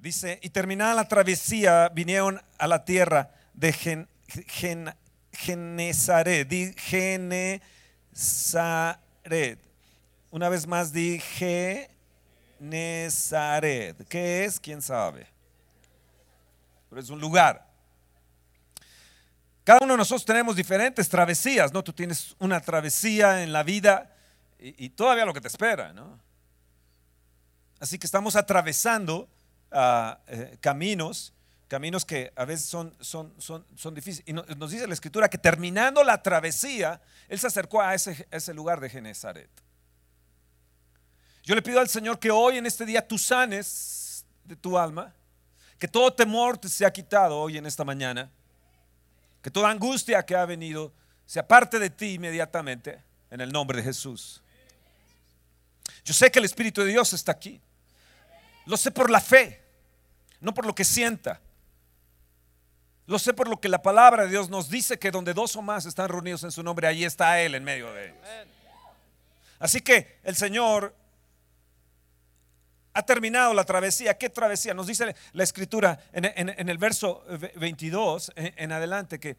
Dice, y terminada la travesía, vinieron a la tierra de Gen, Gen- Genezaret. Di. Una vez más, di. ¿Qué es? ¿Quién sabe? Pero es un lugar. Cada uno de nosotros tenemos diferentes travesías, ¿no? Tú tienes una travesía en la vida y, y todavía lo que te espera, ¿no? Así que estamos atravesando ah, eh, caminos, caminos que a veces son, son, son, son difíciles. Y no- nos dice la escritura que terminando la travesía, él se acercó a ese, ese lugar de Genezaret. Yo le pido al Señor que hoy en este día tú sanes de tu alma, que todo temor te sea quitado hoy en esta mañana, que toda angustia que ha venido se aparte de ti inmediatamente en el nombre de Jesús. Yo sé que el Espíritu de Dios está aquí. Lo sé por la fe, no por lo que sienta. Lo sé por lo que la palabra de Dios nos dice que donde dos o más están reunidos en su nombre, ahí está Él en medio de ellos. Así que el Señor ha terminado la travesía. ¿Qué travesía? Nos dice la escritura en, en- en el verso 22 en, en adelante que,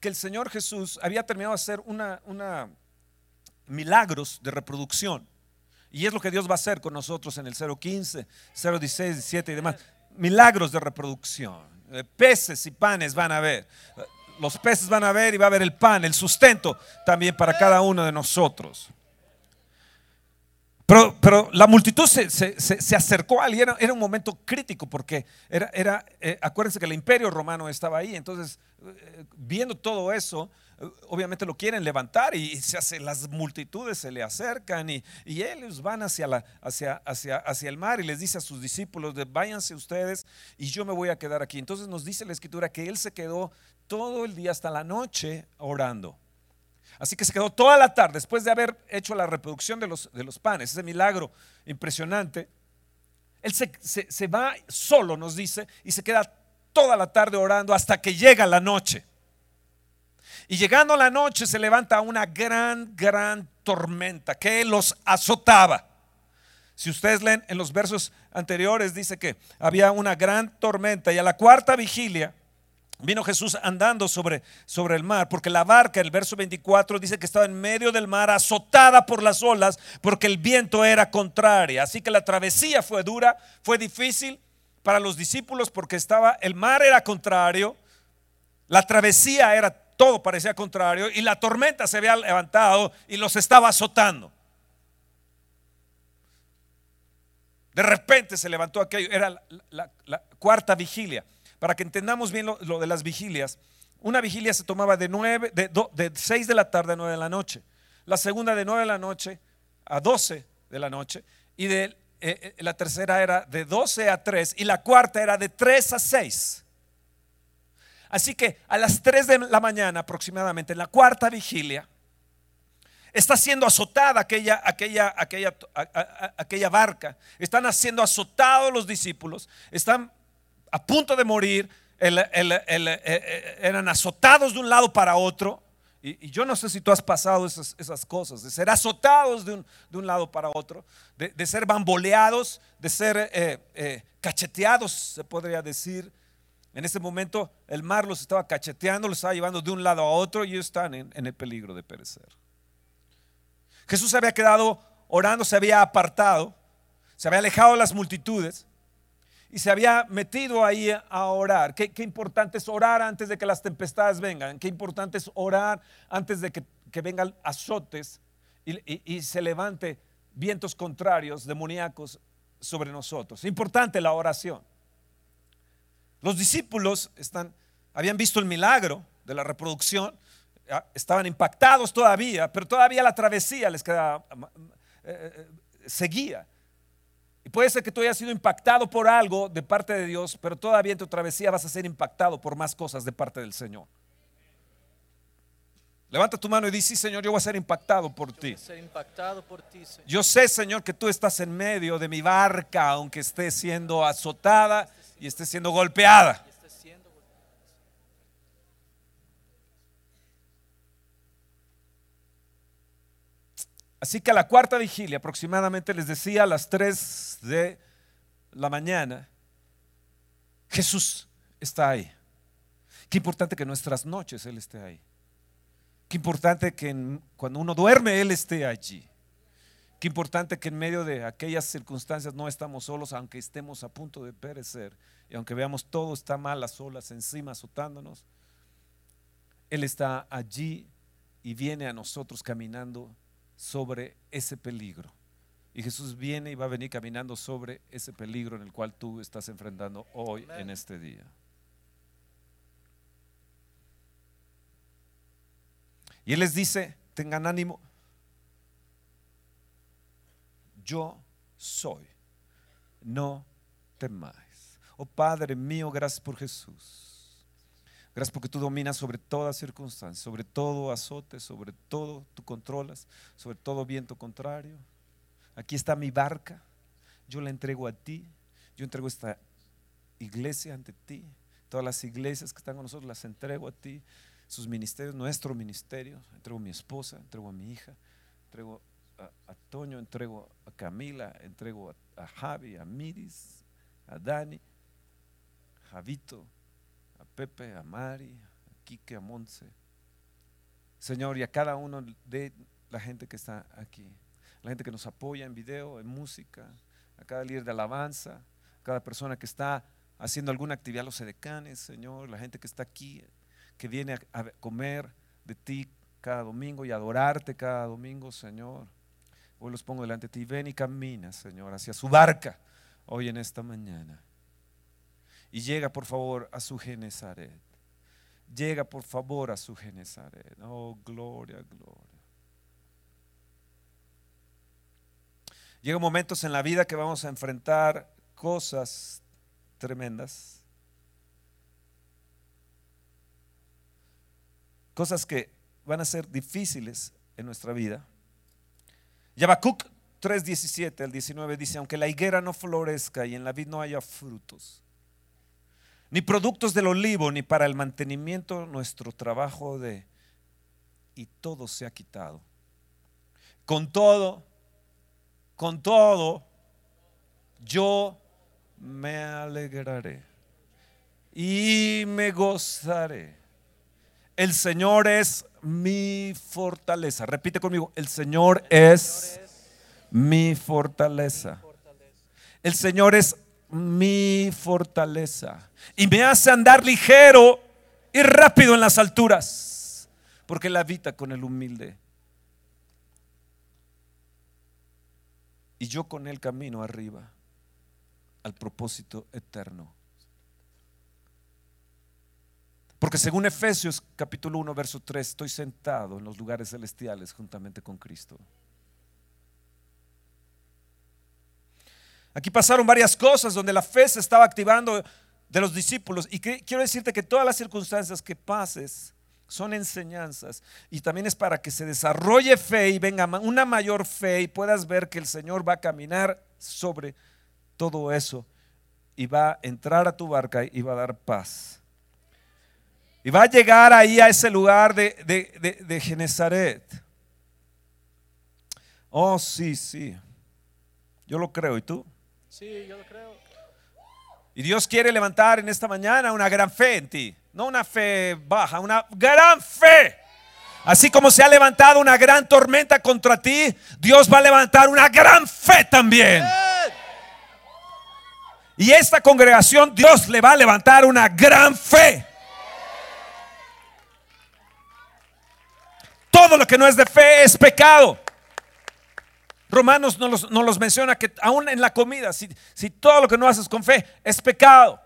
que el Señor Jesús había terminado de hacer una, una milagros de reproducción. Y es lo que Dios va a hacer con nosotros en el 015, 016, 17 y demás. Milagros de reproducción. Eh, Peces y panes van a ver. Los peces van a ver y va a haber el pan, el sustento también para cada uno de nosotros. Pero, pero la multitud se, se- se- acercó a él y era, era un momento crítico porque era, era eh, acuérdense que el imperio romano estaba ahí, entonces eh, viendo todo eso, obviamente lo quieren levantar y se hace, las multitudes se le acercan y, y ellos van hacia, la, hacia, hacia, hacia el mar y les dice a sus discípulos, de, váyanse ustedes y yo me voy a quedar aquí. Entonces nos dice la escritura que él se quedó todo el día hasta la noche orando. Así que se quedó toda la tarde, después de haber hecho la reproducción de los, de los panes, ese milagro impresionante. Él se, se- se va solo, nos dice, y se queda toda la tarde orando hasta que llega la noche. Y llegando la noche se levanta una gran, gran tormenta que los azotaba. Si ustedes leen en los versos anteriores, dice que había una gran tormenta y a la cuarta vigilia vino Jesús andando sobre, sobre el mar, porque la barca, el verso 24, dice que estaba en medio del mar, azotada por las olas, porque el viento era contraria. Así que la travesía fue dura, fue difícil para los discípulos, porque estaba, el mar era contrario, la travesía era, todo parecía contrario, y la tormenta se había levantado y los estaba azotando. De repente se levantó aquello, era la, cuarta vigilia. Para que entendamos bien lo, de las vigilias, una vigilia se tomaba de, nueve, de, do- de 6 de la tarde a 9 de la noche, la segunda de 9 de la noche a 12 de la noche, y de, eh, eh, la tercera era de 12 a 3, y la cuarta era de 3 a 6. Así que a las 3 de la mañana aproximadamente, en la cuarta vigilia, está siendo azotada aquella, aquella, aquella, aquella barca. Están siendo azotados los discípulos. Están a punto de morir. el- el- el- eh, eh, eran azotados de un lado para otro. Y, yo no sé si tú has pasado esas, esas cosas, de ser azotados de un, de un lado para otro, de, ser bamboleados, de ser eh, eh, cacheteados, se podría decir. En ese momento el mar los estaba cacheteando, los estaba llevando de un lado a otro y ellos están en- el peligro de perecer. Jesús se había quedado orando, se había apartado, se había alejado de las multitudes y se había metido ahí a orar. Qué, importante es orar antes de que las tempestades vengan. Qué importante es orar antes de que, vengan azotes y, y- y se levante vientos contrarios, demoníacos sobre nosotros. Importante la oración. Los discípulos están, habían visto el milagro de la reproducción, ah, estaban impactados todavía, pero todavía la travesía les quedaba, eh, eh, seguía. Y puede ser que tú hayas sido impactado por algo de parte de Dios, pero todavía en tu travesía vas a ser impactado por más cosas de parte del Señor. Levanta tu mano y dice, sí, Señor, yo voy a ser impactado por ti. Ser impactado por ti, Señor. Yo sé, Señor, que tú estás en medio de mi barca, aunque esté siendo azotada y esté siendo golpeada. Así que a la cuarta vigilia, aproximadamente les decía a las 3 de la mañana, Jesús está ahí. Qué importante que nuestras noches Él esté ahí. Qué importante que cuando uno duerme Él esté allí. Qué importante que en medio de aquellas circunstancias no estamos solos, aunque estemos a punto de perecer y aunque veamos todo está mal, las olas encima azotándonos. Él está allí y viene a nosotros caminando sobre ese peligro. Y Jesús viene y va a venir caminando sobre ese peligro en el cual tú estás enfrentando hoy en este día. Y Él les dice, tengan ánimo, yo soy, no temáis. Oh Padre mío, gracias por Jesús. Gracias porque tú dominas sobre toda circunstancia, sobre todo azote, sobre todo tú controlas, sobre todo viento contrario. Aquí está mi barca, yo la entrego a ti, yo entrego esta iglesia ante ti, todas las iglesias que están con nosotros las entrego a ti, sus ministerios, nuestro ministerio, entrego a mi esposa, entrego a mi hija, entrego a, Toño, entrego a Camila, entrego a, a Javi, a Miris, a Dani, a Javito, a Pepe, a Mari, a Quique, a Monse. Señor, y a cada uno de la gente que está aquí, la gente que nos apoya en video, en música, a cada líder de alabanza, a cada persona que está haciendo alguna actividad, los edecanes, Señor, la gente que está aquí, que viene a, a comer de ti cada domingo y adorarte cada domingo, Señor. Hoy los pongo delante de ti. Ven y camina, Señor, hacia su barca hoy en esta mañana. Y llega, por favor, a su Genezaret. Llega, por favor, a su Genezaret. Oh, gloria, gloria. Llegan momentos en la vida que vamos a enfrentar cosas tremendas. Cosas que van a ser difíciles en nuestra vida. Y Habacuc 3:17 al 19 dice, aunque la higuera no florezca y en la vid no haya frutos, ni productos del olivo, ni para el mantenimiento nuestro trabajo de, y todo se ha quitado. Con todo, con todo, yo me alegraré y me gozaré. El Señor es mi fortaleza. Repite conmigo, el Señor es mi fortaleza. El Señor es mi fortaleza. Y me hace andar ligero y rápido en las alturas. Porque Él habita con el humilde. Y yo con Él camino arriba al propósito eterno. Porque según Efesios capítulo 1, verso 3, estoy sentado en los lugares celestiales juntamente con Cristo. Aquí pasaron varias cosas donde la fe se estaba activando de los discípulos. Y quiero decirte que todas las circunstancias que pases son enseñanzas. Y también es para que se desarrolle fe y venga una mayor fe y puedas ver que el Señor va a caminar sobre todo eso. Y va a entrar a tu barca y va a dar paz. Y va a llegar ahí a ese lugar de, de, de- de Genezaret. Oh, sí, sí. Yo lo creo. ¿Y tú? Sí, yo lo creo. Y Dios quiere levantar en esta mañana una gran fe en ti. No una fe baja, una gran fe. Así como se ha levantado una gran tormenta contra ti, Dios va a levantar una gran fe también. Y esta congregación, Dios le va a levantar una gran fe. Todo lo que no es de fe es pecado. Romanos nos los, menciona que aún en la comida, si, todo lo que no haces con fe es pecado.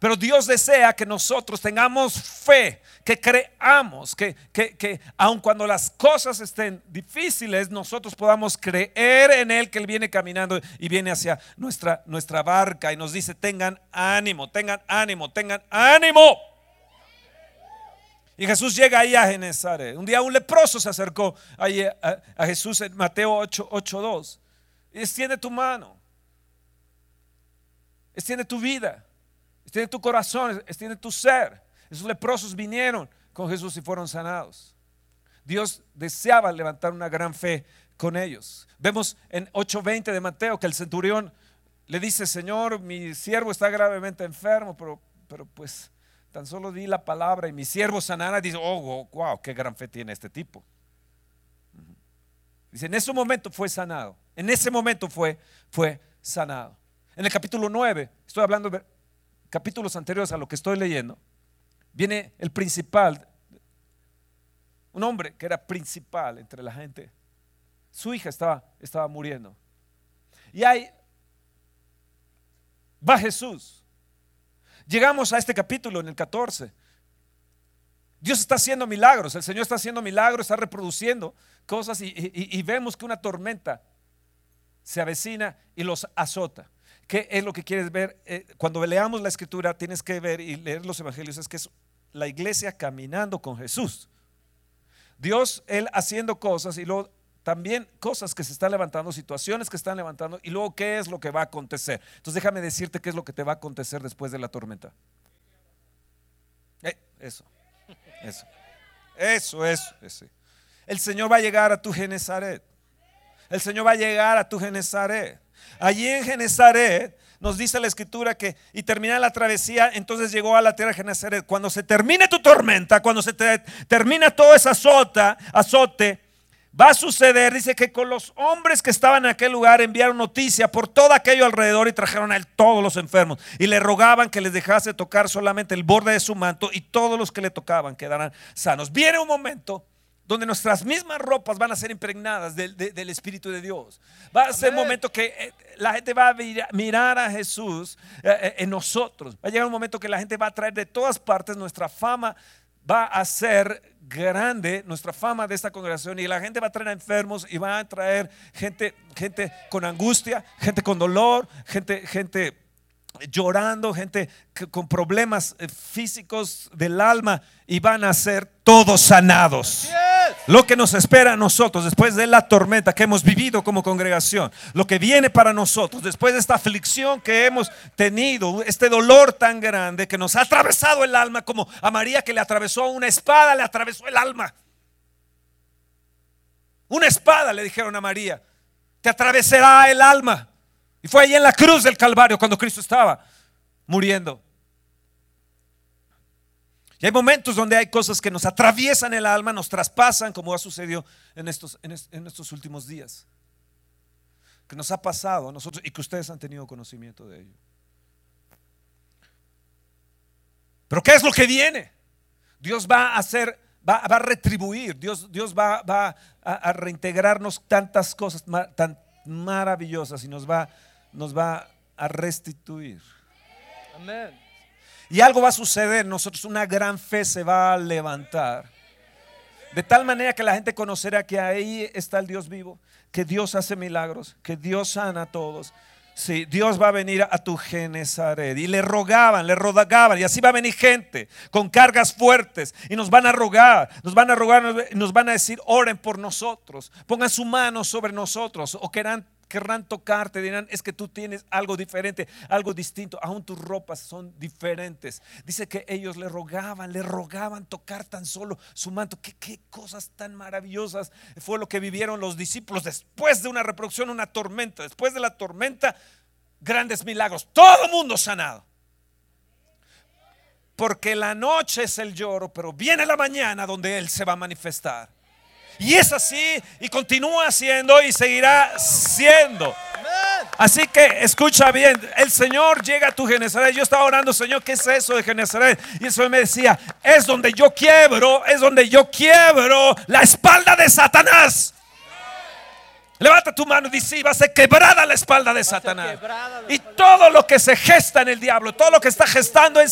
Pero Dios desea que nosotros tengamos fe, que creamos, que, aun cuando las cosas estén difíciles, nosotros podamos creer en Él, que Él viene caminando y viene hacia nuestra barca y nos dice, tengan ánimo, tengan ánimo, tengan ánimo. Y Jesús llega ahí a Genezaret. Un día un leproso se acercó ahí a, Jesús en Mateo 8, 8, 2. Y extiende tu mano. Extiende tu vida. Extiende tu corazón. Extiende tu ser. Esos leprosos vinieron con Jesús y fueron sanados. Dios deseaba levantar una gran fe con ellos. Vemos en 8:20 de Mateo que el centurión le dice, Señor, mi siervo está gravemente enfermo, pero, pero pues tan solo di la palabra y mi siervo sanará. Dice, oh, wow, qué gran fe tiene este tipo. Dice, en ese momento fue sanado. En ese momento fue, fue sanado. En el capítulo 9, estoy hablando de capítulos anteriores a lo que estoy leyendo, viene el principal, un hombre que era principal entre la gente. Su hija estaba, estaba muriendo. Y ahí va Jesús. Llegamos a este capítulo en el 14. Dios está haciendo milagros, el Señor está haciendo milagros, está reproduciendo cosas y, vemos que una tormenta se avecina y los azota. ¿Qué es lo que quieres ver? Eh, cuando leamos la escritura tienes que ver y leer los evangelios, es que es la iglesia caminando con Jesús. Dios, Él haciendo cosas y luego también cosas que se están levantando, situaciones que están levantando y luego qué es lo que va a acontecer. Entonces déjame decirte qué es lo que te va a acontecer después de la tormenta. Eh, eso, eso, eso, eso, eso. El Señor va a llegar a tu Genezaret. El Señor va a llegar a tu Genezaret. Allí en Genezaret nos dice la escritura que y termina la travesía, entonces llegó a la tierra de Genezaret. Cuando se termine tu tormenta, cuando se termina todo ese azota, azote, va a suceder, dice que con los hombres que estaban en aquel lugar enviaron noticia por todo aquello alrededor y trajeron a él todos los enfermos y le rogaban que les dejase tocar solamente el borde de su manto y todos los que le tocaban quedaran sanos. Viene un momento donde nuestras mismas ropas van a ser impregnadas del, Espíritu de Dios. Va a ser un momento que eh, la gente va a mirar a Jesús eh, eh, en nosotros. Va a llegar un momento que la gente va a traer de todas partes nuestra fama va a ser grande nuestra fama de esta congregación y la gente va a traer a enfermos y va a traer gente, gente con angustia, gente con dolor, gente, gente llorando, gente con problemas eh, físicos del alma y van a ser todos sanados. Lo que nos espera a nosotros después de la tormenta que hemos vivido como congregación, lo que viene para nosotros después de esta aflicción que hemos tenido, este dolor tan grande que nos ha atravesado el alma como a María que le atravesó una espada, le atravesó el alma. Una espada le dijeron a María, te atravesará el alma. Y fue ahí en la cruz del Calvario cuando Cristo estaba muriendo. Y hay momentos donde hay cosas que nos atraviesan el alma, nos traspasan, como ha sucedido en estos, en, estos últimos días. Que nos ha pasado a nosotros y que ustedes han tenido conocimiento de ello. Pero ¿qué es lo que viene? Dios va a hacer, va, a retribuir, Dios, Dios va, va a, reintegrarnos tantas cosas tan maravillosas y nos va nos va a restituir. Y algo va a suceder, nosotros una gran fe se va a levantar. De tal manera que la gente conocerá que ahí está el Dios vivo, que Dios hace milagros, que Dios sana a todos. Sí, Dios va a venir a tu Genezaret. Y le rogaban, le rogaban. Y así va a venir gente con cargas fuertes. Y nos van a rogar, nos van a rogar, nos van a decir, oren por nosotros. Pongan su mano sobre nosotros. O querrán querrán tocarte, dirán, es que tú tienes algo diferente, algo distinto, aún tus ropas son diferentes. Dice que ellos le rogaban, le rogaban tocar tan solo su manto. ¿Qué, qué cosas tan maravillosas fue lo que vivieron los discípulos después de una reproducción, una tormenta, después de la tormenta, grandes milagros, todo mundo sanado. Porque la noche es el lloro, pero viene la mañana donde Él se va a manifestar. Y es así y continúa siendo y seguirá siendo. Así que escucha bien, el Señor llega a tu Genesaret. Yo estaba orando, Señor, ¿qué es eso de Genesaret? Y eso me decía, es donde yo quiebro, es donde yo quiebro la espalda de Satanás. Levanta tu mano y dice, va a ser quebrada la espalda de Satanás. Y todo lo que se gesta en el diablo, todo lo que está gestando en,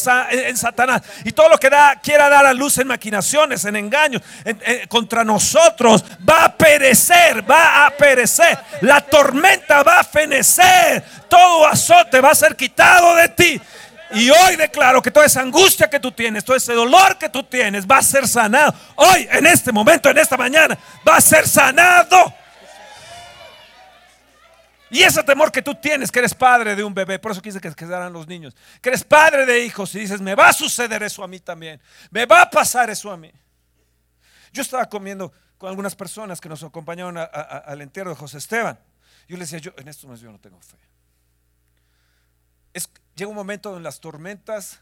Satanás, y todo lo que da, quiera dar a luz en maquinaciones, en engaños, contra nosotros, va a perecer, va a perecer. La tormenta va a fenecer. Todo azote va a ser quitado de ti. Y hoy declaro que toda esa angustia que tú tienes, todo ese dolor que tú tienes, va a ser sanado. Hoy, en este momento, en esta mañana, va a ser sanado. Y ese temor que tú tienes, que eres padre de un bebé, por eso quise que quedaran los niños, que eres padre de hijos y dices, me va a suceder eso a mí también, me va a pasar eso a mí. Yo estaba comiendo con algunas personas que nos acompañaron al entierro de José Esteban. Yo les decía, yo en esto yo no tengo fe. llega un momento donde las tormentas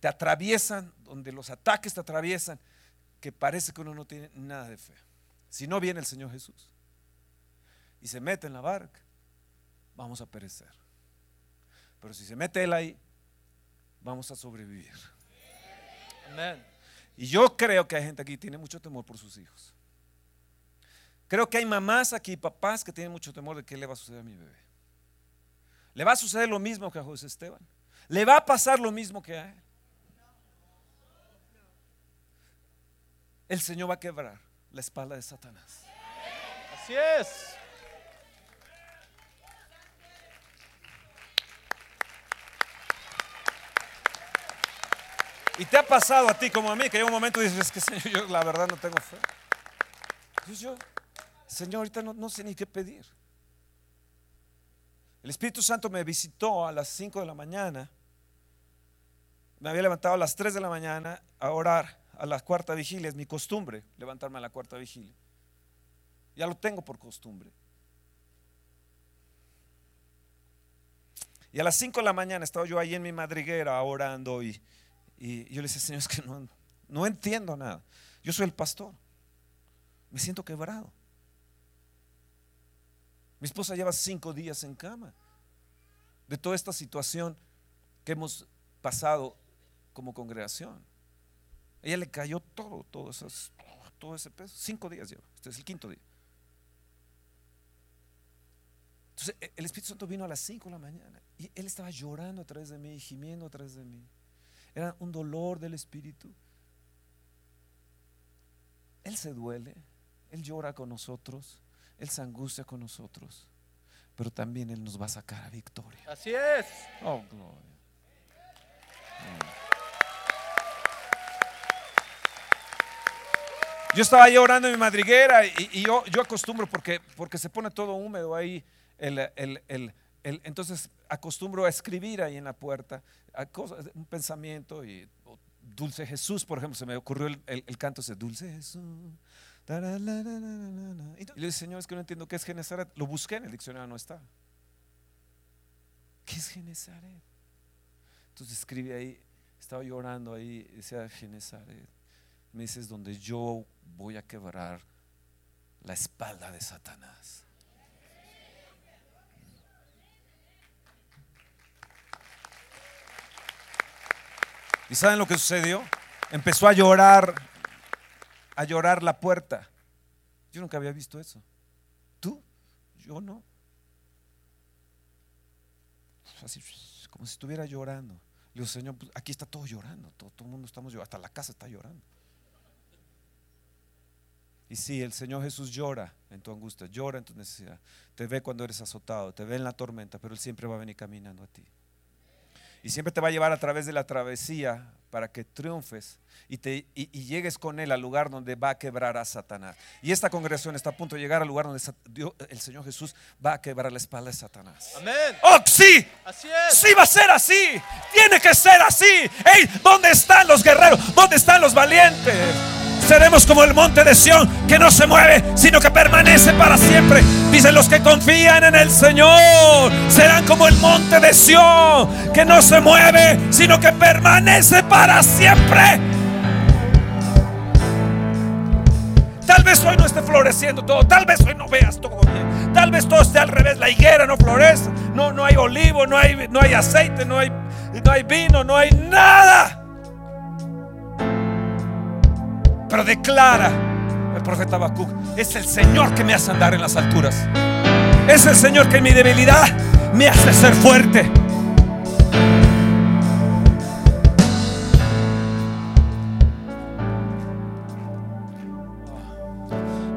te atraviesan, donde los ataques te atraviesan, que parece que uno no tiene nada de fe. Si no viene el Señor Jesús y se mete en la barca, vamos a perecer. Pero si se mete Él ahí, vamos a sobrevivir. Amen. Y yo creo que hay gente aquí que tiene mucho temor por sus hijos. Creo que hay mamás aquí, papás que tienen mucho temor de qué le va a suceder a mi bebé. Le va a suceder lo mismo que a José Esteban. Le va a pasar lo mismo que a él. El Señor va a quebrar la espalda de Satanás. Así es. Y te ha pasado a ti como a mí, que hay un momento y dices, es que Señor, yo la verdad no tengo fe. Entonces yo, Señor, ahorita no, no sé ni qué pedir. El Espíritu Santo me visitó a las 5 de la mañana. Me había levantado a las 3 de la mañana a orar a la cuarta vigilia. Es mi costumbre levantarme a la cuarta vigilia. Ya lo tengo por costumbre. Y a las 5 de la mañana estaba yo ahí en mi madriguera orando y, y yo le decía, Señor, es que no, no entiendo nada. Yo soy el pastor. Me siento quebrado. Mi esposa lleva cinco días en cama de toda esta situación que hemos pasado como congregación. Ella le cayó todo, todo, esas, todo ese peso. Cinco días lleva. Este es el quinto día. Entonces e, el Espíritu Santo vino a las cinco de la mañana y él estaba llorando a través de mí, gimiendo a través de mí. Era un dolor del Espíritu. Él se duele, Él llora con nosotros, Él se angustia con nosotros, pero también Él nos va a sacar a victoria. Así es. Oh, gloria. Yo estaba ahí orando en mi madriguera y, y yo, yo acostumbro porque, porque se pone todo húmedo ahí. El- el- el- entonces acostumbro a escribir ahí en la puerta un pensamiento y Dulce Jesús, por ejemplo, se me ocurrió el, el- canto ese Dulce Jesús. Y le dije, Señor, es que no entiendo qué es Genezaret. Lo busqué en el diccionario, no está. ¿Qué es Genezaret? Entonces escribí ahí, estaba llorando ahí, decía Genezaret. Me dice, es donde yo voy a quebrar la espalda de Satanás. ¿Y saben lo que sucedió? Empezó a llorar, a llorar la puerta. Yo nunca había visto eso. ¿Tú? Yo no. Así, como si estuviera llorando. Le digo, Señor, pues, aquí está todo llorando, todo, todo el mundo estamos llorando, hasta la casa está llorando. Y sí, el Señor Jesús llora en tu angustia, llora en tu necesidad. Te ve cuando eres azotado, te ve en la tormenta, pero Él siempre va a venir caminando a ti. Y siempre te va a llevar a través de la travesía para que triunfes y, te, y, y llegues con Él al lugar donde va a quebrar a Satanás. Y esta congregación está a punto de llegar al lugar donde Dios- el Señor Jesús va a quebrar la espalda de Satanás. Amén. ¡Oh, sí! Así es. Sí va a ser así. Tiene que ser así. ¡Ey! ¿Dónde están los guerreros? ¿Dónde están los valientes? Seremos como el monte de Sión que no se mueve, sino que permanece para siempre. Dicen los que confían en el Señor. Serán como el monte de Sión que no se mueve, sino que permanece para siempre. Tal vez hoy no esté floreciendo todo, tal vez hoy no veas todo bien, tal vez todo esté al revés, la higuera no florece, no, no hay olivo, no hay, no hay aceite, no hay, no hay vino, no hay nada. Pero declara el profeta Habacuc, es el Señor que me hace andar en las alturas, es el Señor que en mi debilidad me hace ser fuerte.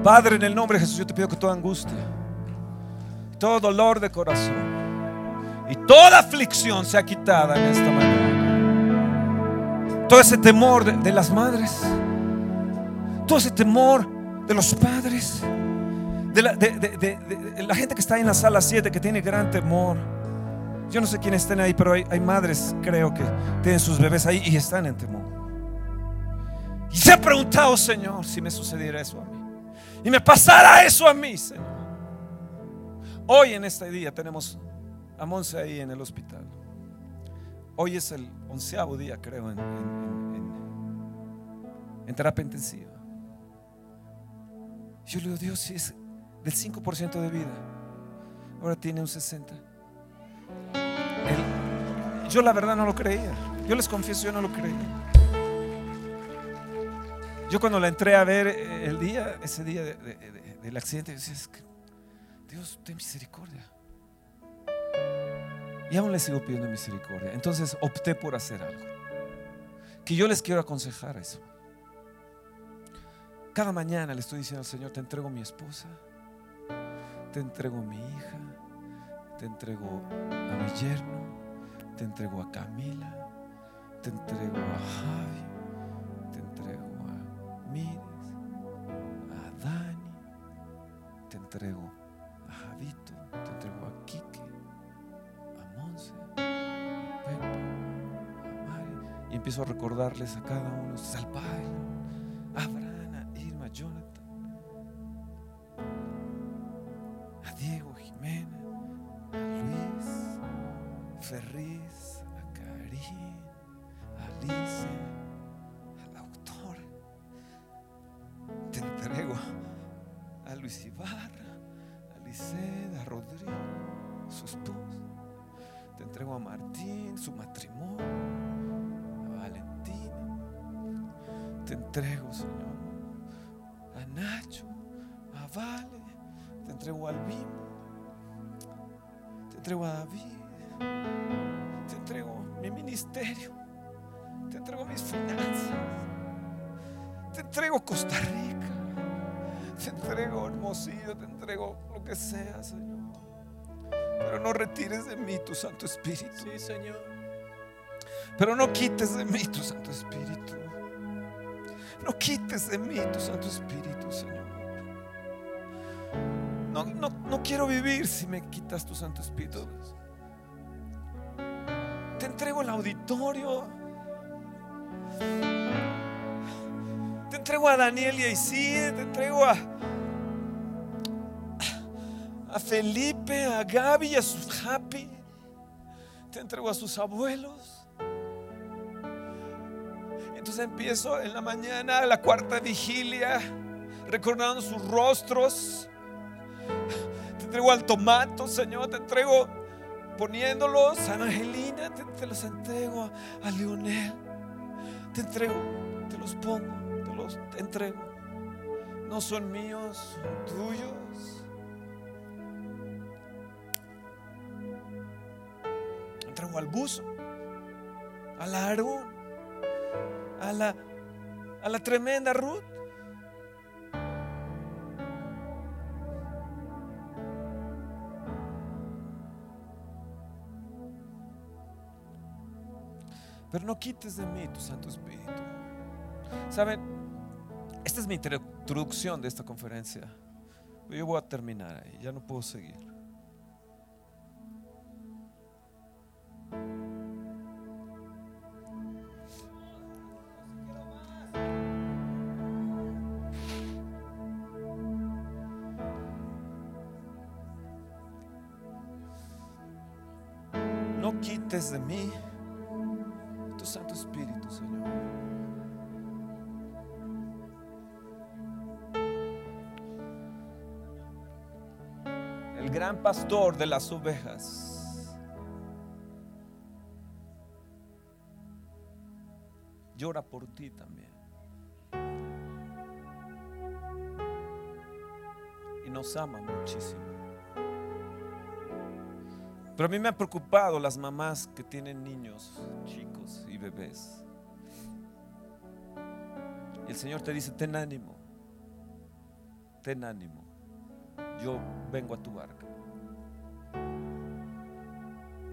Padre, en el nombre de Jesús, yo te pido que toda angustia, todo dolor de corazón y toda aflicción sea quitada en esta mañana. Todo ese temor de, de las madres, todo ese temor de los padres, de la, gente que está en la sala 7 que tiene gran temor. Yo no sé quiénes estén ahí, pero hay, madres, creo que tienen sus bebés ahí y están en temor. Y se ha preguntado, Señor, si me sucediera eso a mí. Y me pasara eso a mí, Señor. Hoy en este día tenemos a Monse ahí en el hospital. Hoy es el onceavo día, creo, en- en- en terapia intensiva. Yo le digo, Dios, es del 5% de vida, ahora tiene un 60%. Él- yo la verdad no lo creía. Yo les confieso, yo no lo creía. Yo cuando la entré a ver eh, el día, ese día de- de- de- del accidente, decía, es que, Dios, ten misericordia. Y aún le sigo pidiendo misericordia. Entonces opté por hacer algo. Que yo les quiero aconsejar eso. Cada mañana le estoy diciendo al Señor, te entrego mi esposa, te entrego mi hija, te entrego a mi yerno, te entrego a Camila, te entrego a Javi, te entrego a Miris, a Dani, te entrego a Javito, te entrego a Quique, a Monse, a Pepe, a Mari. Y empiezo a recordarles a cada uno, al Padre, Luis Ibarra, a Liceda, a Rodrigo, su esposa. Te entrego a Martín, su matrimonio, a Valentina. Te entrego, Señor, a Nacho, a Vale. Te entrego al Bimbo. Te entrego a David. Te entrego mi ministerio. Te entrego mis finanzas. Te entrego Costa Rica. Te entrego Hermosillo. Te entrego lo que sea, Señor. Pero no retires de mí tu Santo Espíritu. Sí, Señor. Pero no quites de mí tu Santo Espíritu. No quites de mí tu Santo Espíritu, Señor. No, no, no quiero vivir si me quitas tu Santo Espíritu. Te entrego el auditorio. Te entrego a Daniel y a Isidre. Te entrego a, Felipe, a Gaby y a su Happy. Te entrego a sus abuelos. Entonces empiezo en la mañana, la cuarta vigilia, recordando sus rostros. Te entrego al tomato, Señor, te entrego poniéndolos a Angelina, te, te los entrego a, Leonel. Te entrego, te los pongo, los entrego. No son míos, son tuyos. Entrego al buzo, al Aarón, a la, a la tremenda Ruth. Pero no quites de mí tu Santo Espíritu. Saben, esta es mi introducción de esta conferencia. Yo voy a terminar ahí, ya no puedo seguir. No quites de mí gran pastor de las ovejas llora por ti también. Y nos ama muchísimo. Pero a mí me han preocupado las mamás que tienen niños chicos y bebés. Y el Señor te dice, ten ánimo, ten ánimo. Yo vengo a tu barca.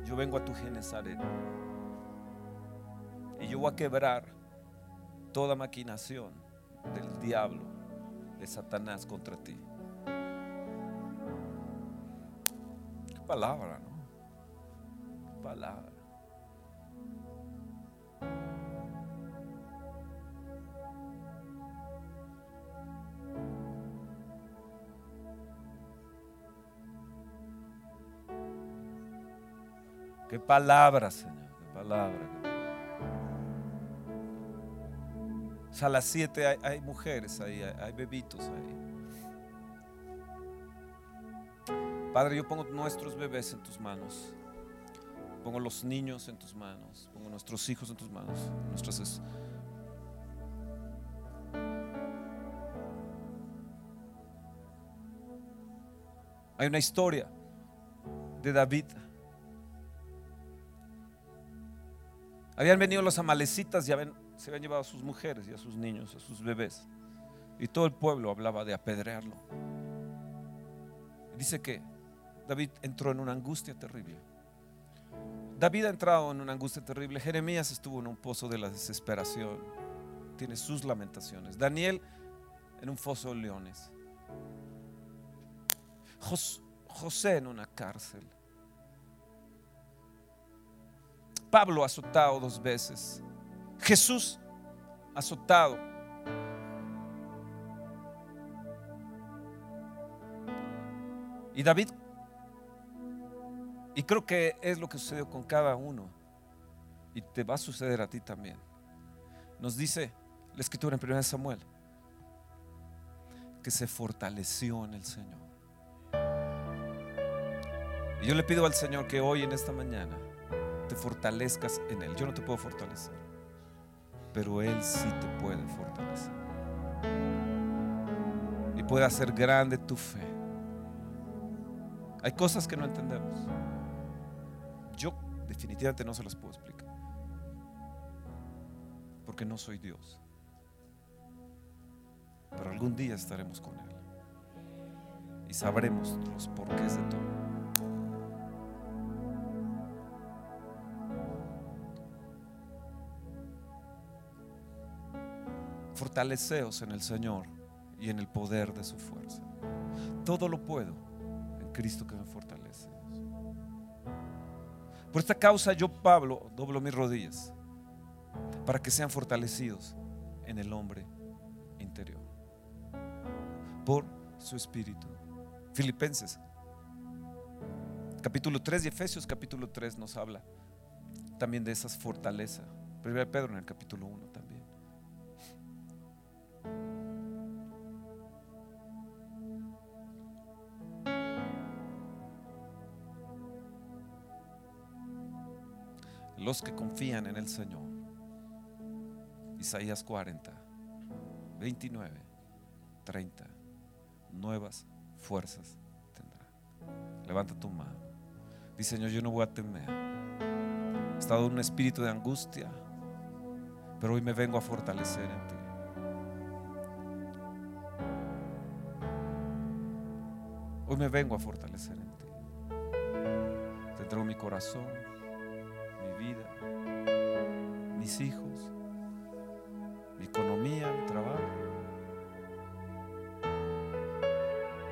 Yo vengo a tu Genezaret. Y yo voy a quebrar toda maquinación del diablo, de Satanás contra ti. Qué palabra, ¿no? Qué palabra. Palabra, Señor, qué palabra. O sea, a las 7 hay, mujeres ahí, hay, hay bebitos ahí. Padre, yo pongo nuestros bebés en tus manos. Pongo los niños en tus manos. Pongo nuestros hijos en tus manos. Nuestras es- Hay una historia de David. Habían venido los amalecitas y se habían llevado a sus mujeres y a sus niños, a sus bebés. Y todo el pueblo hablaba de apedrearlo. Dice que David entró en una angustia terrible. David ha entrado en una angustia terrible. Jeremías estuvo en un pozo de la desesperación. Tiene sus lamentaciones. Daniel en un foso de leones. Jos- José en una cárcel. Pablo azotado dos veces. Jesús azotado. Y David, y creo que es lo que sucedió con cada uno, y te va a suceder a ti también. Nos dice la escritura en 1 Samuel que se fortaleció en el Señor. Y yo le pido al Señor que hoy en esta mañana fortalezcas en Él. Yo no te puedo fortalecer, pero Él sí te puede fortalecer. Y puede hacer grande tu fe. Hay cosas que no entendemos. Yo definitivamente no se las puedo explicar. Porque no soy Dios. Pero algún día estaremos con Él. Y sabremos los porqués de todo. Fortaleceos en el Señor y en el poder de su fuerza. Todo lo puedo en Cristo que me fortalece. Por esta causa yo, Pablo, doblo mis rodillas para que sean fortalecidos en el hombre interior. Por su espíritu. Filipenses capítulo 3 y Efesios capítulo 3 nos habla también de esas fortalezas. Primero Pedro en el capítulo 1 también. Los que confían en el Señor. Isaías 40, 29, 30. Nuevas fuerzas tendrá. Levanta tu mano. Dice Señor, yo no voy a temer. He estado en un espíritu de angustia, pero hoy me vengo a fortalecer en ti. Hoy me vengo a fortalecer en ti. Te entrego mi corazón, mis hijos, mi economía, mi trabajo.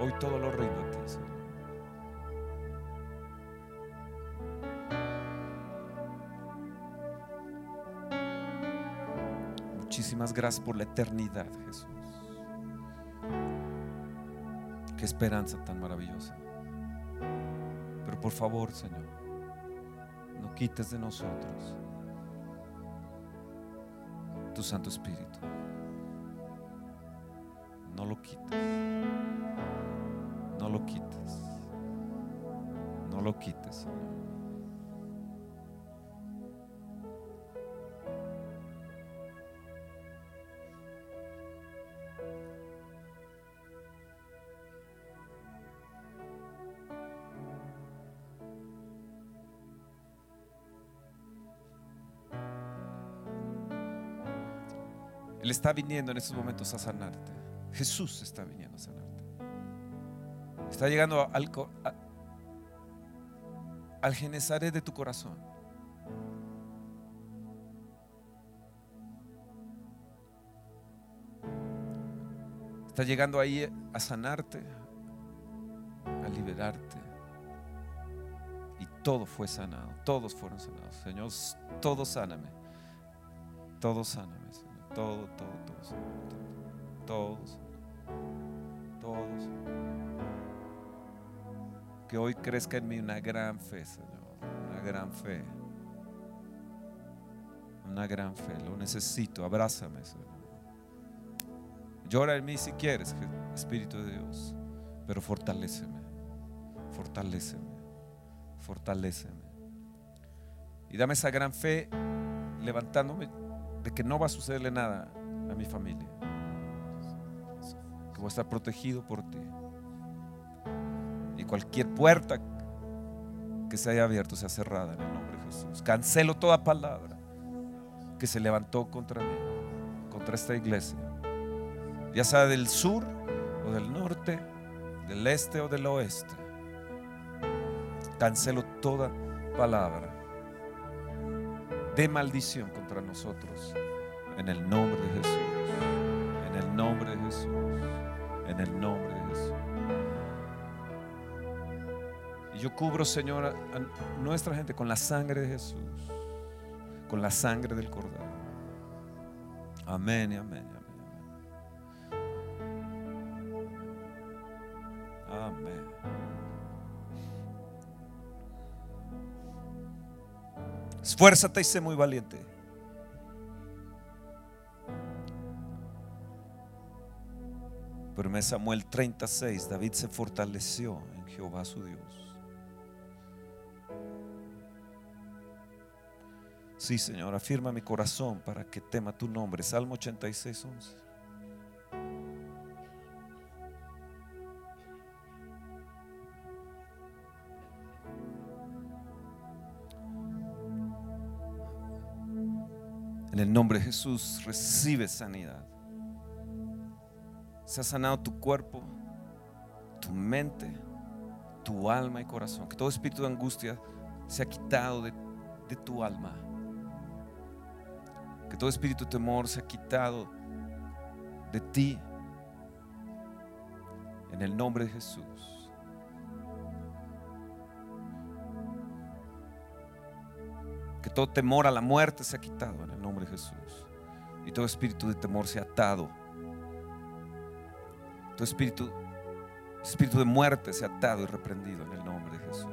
Hoy todo lo rindo a ti, Señor. Muchísimas gracias por la eternidad, Jesús. Qué esperanza tan maravillosa. Pero por favor, Señor, no quites de nosotros tu Santo Espíritu. No lo quites. No lo quites. No lo quites, Señor. Está viniendo en estos momentos a sanarte. Jesús está viniendo a sanarte. Está llegando al, a- de tu corazón. Está llegando ahí a sanarte, a liberarte. Y todo fue sanado, todos fueron sanados. Señor, todo sáname. Todo sáname. Todo, todo, todo, Señor. Todo, todo, Señor. todo, Señor. Que hoy crezca en mí una gran fe, Señor. Una gran fe. Una gran fe. Lo necesito. Abrázame, Señor. Llora en mí si quieres, Espíritu de Dios. Pero fortaléceme. Fortaléceme. Fortaléceme. Y dame esa gran fe levantándome de que no va a sucederle nada a mi familia. Que voy a estar protegido por ti. Y cualquier puerta que se haya abierto sea cerrada en el nombre de Jesús. Cancelo toda palabra que se levantó contra mí, contra esta iglesia. Ya sea del sur o del norte, del este o del oeste. Cancelo toda palabra de maldición contra nosotros. En el nombre de Jesús. En el nombre de Jesús. En el nombre de Jesús. Y yo cubro, Señor, a nuestra gente con la sangre de Jesús. Con la sangre del Cordero. Amén y amén. Amén. Esfuérzate y sé muy valiente. Pero en Samuel 36, David se fortaleció en Jehová su Dios. Sí, Señor, afirma mi corazón para que tema tu nombre. Salmo 86, 11. En el nombre de Jesús recibe sanidad. Se ha sanado tu cuerpo, tu mente, tu alma y corazón. Que todo espíritu de angustia se ha quitado de, tu alma. Que todo espíritu de temor se ha quitado de ti. En el nombre de Jesús. Que todo temor a la muerte se ha quitado en el nombre de Jesús. Y todo espíritu de temor se ha atado. Todo espíritu, espíritu de muerte se ha atado y reprendido en el nombre de Jesús.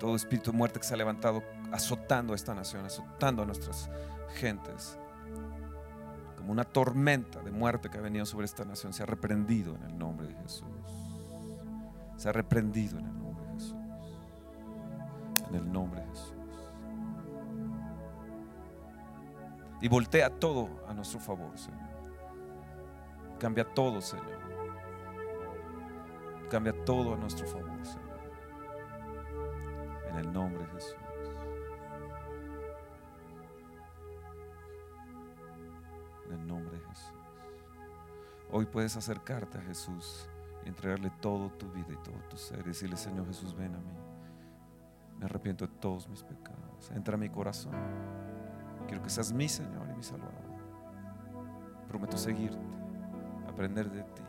Todo espíritu de muerte que se ha levantado azotando a esta nación, azotando a nuestras gentes. Como una tormenta de muerte que ha venido sobre esta nación, se ha reprendido en el nombre de Jesús. Se ha reprendido en el nombre en el nombre de Jesús. Y voltea todo a nuestro favor, Señor. Cambia todo, Señor. Cambia todo a nuestro favor, Señor. En el nombre de Jesús. En el nombre de Jesús. Hoy puedes acercarte a Jesús y entregarle todo tu vida y todo tu ser y decirle, Señor Jesús, ven a mí. Me arrepiento de todos mis pecados. Entra a mi corazón. Quiero que seas mi Señor y mi Salvador. Prometo seguirte, aprender de ti.